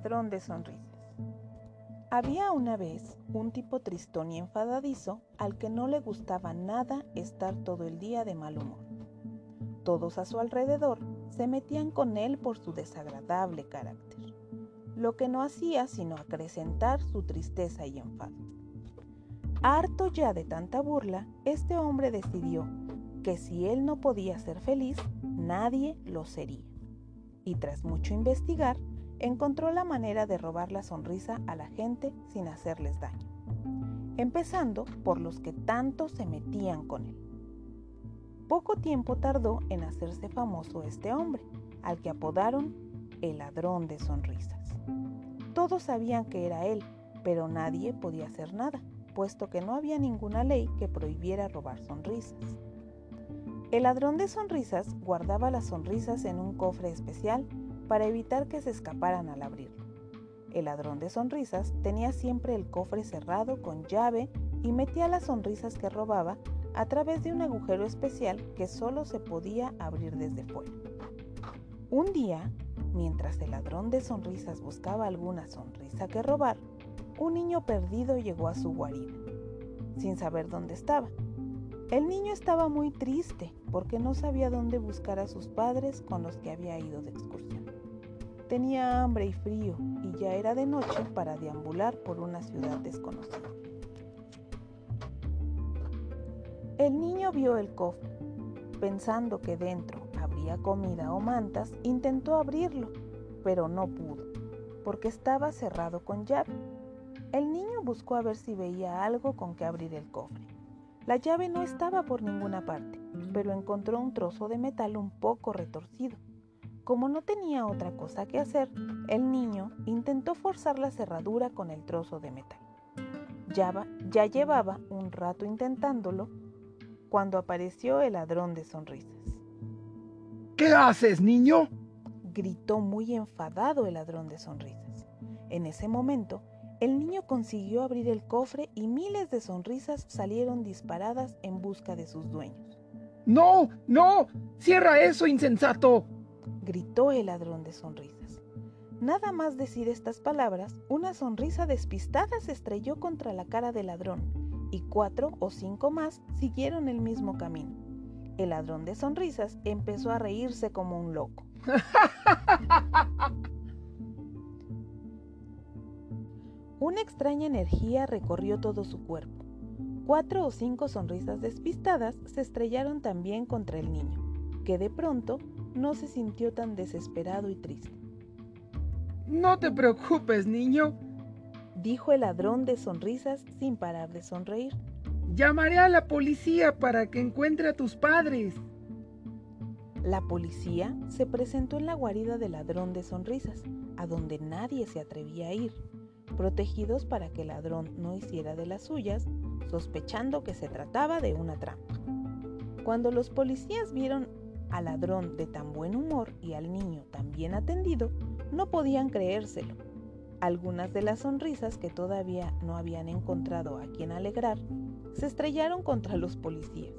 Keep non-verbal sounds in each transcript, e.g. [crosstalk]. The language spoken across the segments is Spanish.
de sonrisas. Había una vez un tipo tristón y enfadadizo al que no le gustaba nada estar todo el día de mal humor. Todos a su alrededor se metían con él por su desagradable carácter, lo que no hacía sino acrecentar su tristeza y enfado. Harto ya de tanta burla, este hombre decidió que si él no podía ser feliz, nadie lo sería. Y tras mucho investigar, encontró la manera de robar la sonrisa a la gente sin hacerles daño, empezando por los que tanto se metían con él. Poco tiempo tardó en hacerse famoso este hombre, al que apodaron el ladrón de sonrisas. Todos sabían que era él, pero nadie podía hacer nada, puesto que no había ninguna ley que prohibiera robar sonrisas. El ladrón de sonrisas guardaba las sonrisas en un cofre especial para evitar que se escaparan al abrirlo. El ladrón de sonrisas tenía siempre el cofre cerrado con llave y metía las sonrisas que robaba a través de un agujero especial que solo se podía abrir desde fuera. Un día, mientras el ladrón de sonrisas buscaba alguna sonrisa que robar, un niño perdido llegó a su guarida, sin saber dónde estaba. El niño estaba muy triste porque no sabía dónde buscar a sus padres con los que había ido de excursión. Tenía hambre y frío y ya era de noche para deambular por una ciudad desconocida. El niño vio el cofre. Pensando que dentro habría comida o mantas, intentó abrirlo, pero no pudo, porque estaba cerrado con llave. El niño buscó a ver si veía algo con que abrir el cofre. La llave no estaba por ninguna parte, pero encontró un trozo de metal un poco retorcido. Como no tenía otra cosa que hacer, el niño intentó forzar la cerradura con el trozo de metal. Ya, ya llevaba un rato intentándolo cuando apareció el ladrón de sonrisas. ¿Qué haces, niño? gritó muy enfadado el ladrón de sonrisas. En ese momento, el niño consiguió abrir el cofre y miles de sonrisas salieron disparadas en busca de sus dueños. ¡No! ¡No! ¡Cierra eso, insensato! Gritó el ladrón de sonrisas. Nada más decir estas palabras, una sonrisa despistada se estrelló contra la cara del ladrón y cuatro o cinco más siguieron el mismo camino. El ladrón de sonrisas empezó a reírse como un loco. [laughs] Una extraña energía recorrió todo su cuerpo. Cuatro o cinco sonrisas despistadas se estrellaron también contra el niño, que de pronto no se sintió tan desesperado y triste. No te preocupes, niño, dijo el ladrón de sonrisas sin parar de sonreír. Llamaré a la policía para que encuentre a tus padres. La policía se presentó en la guarida del ladrón de sonrisas, a donde nadie se atrevía a ir, protegidos para que el ladrón no hiciera de las suyas, sospechando que se trataba de una trampa. Cuando los policías vieron al ladrón de tan buen humor y al niño tan bien atendido, no podían creérselo. Algunas de las sonrisas que todavía no habían encontrado a quien alegrar se estrellaron contra los policías,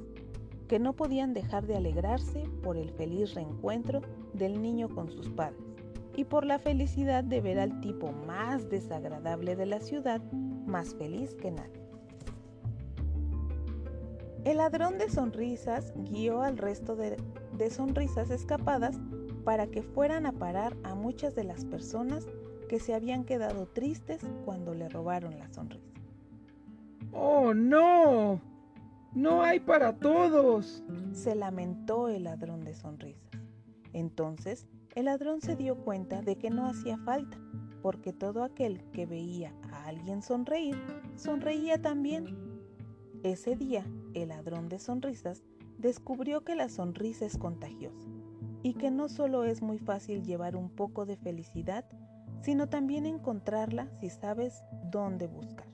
que no podían dejar de alegrarse por el feliz reencuentro del niño con sus padres y por la felicidad de ver al tipo más desagradable de la ciudad más feliz que nadie. El ladrón de sonrisas guió al resto de, de sonrisas escapadas para que fueran a parar a muchas de las personas que se habían quedado tristes cuando le robaron la sonrisa. ¡Oh, no! No hay para todos. Se lamentó el ladrón de sonrisas. Entonces, el ladrón se dio cuenta de que no hacía falta, porque todo aquel que veía a alguien sonreír, sonreía también. Ese día, el ladrón de sonrisas descubrió que la sonrisa es contagiosa y que no solo es muy fácil llevar un poco de felicidad, sino también encontrarla si sabes dónde buscar.